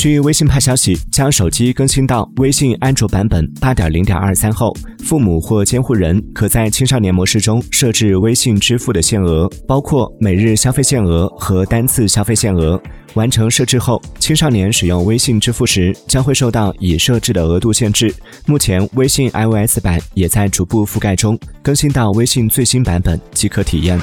据微信派消息将手机更新到微信安卓版本八点零点二三后父母或监护人可在青少年模式中设置微信支付的限额包括每日消费限额和单次消费限额。完成设置后青少年使用微信支付时将会受到已设置的额度限制。目前微信 ios 版也在逐步覆盖中更新到微信最新版本即可体验。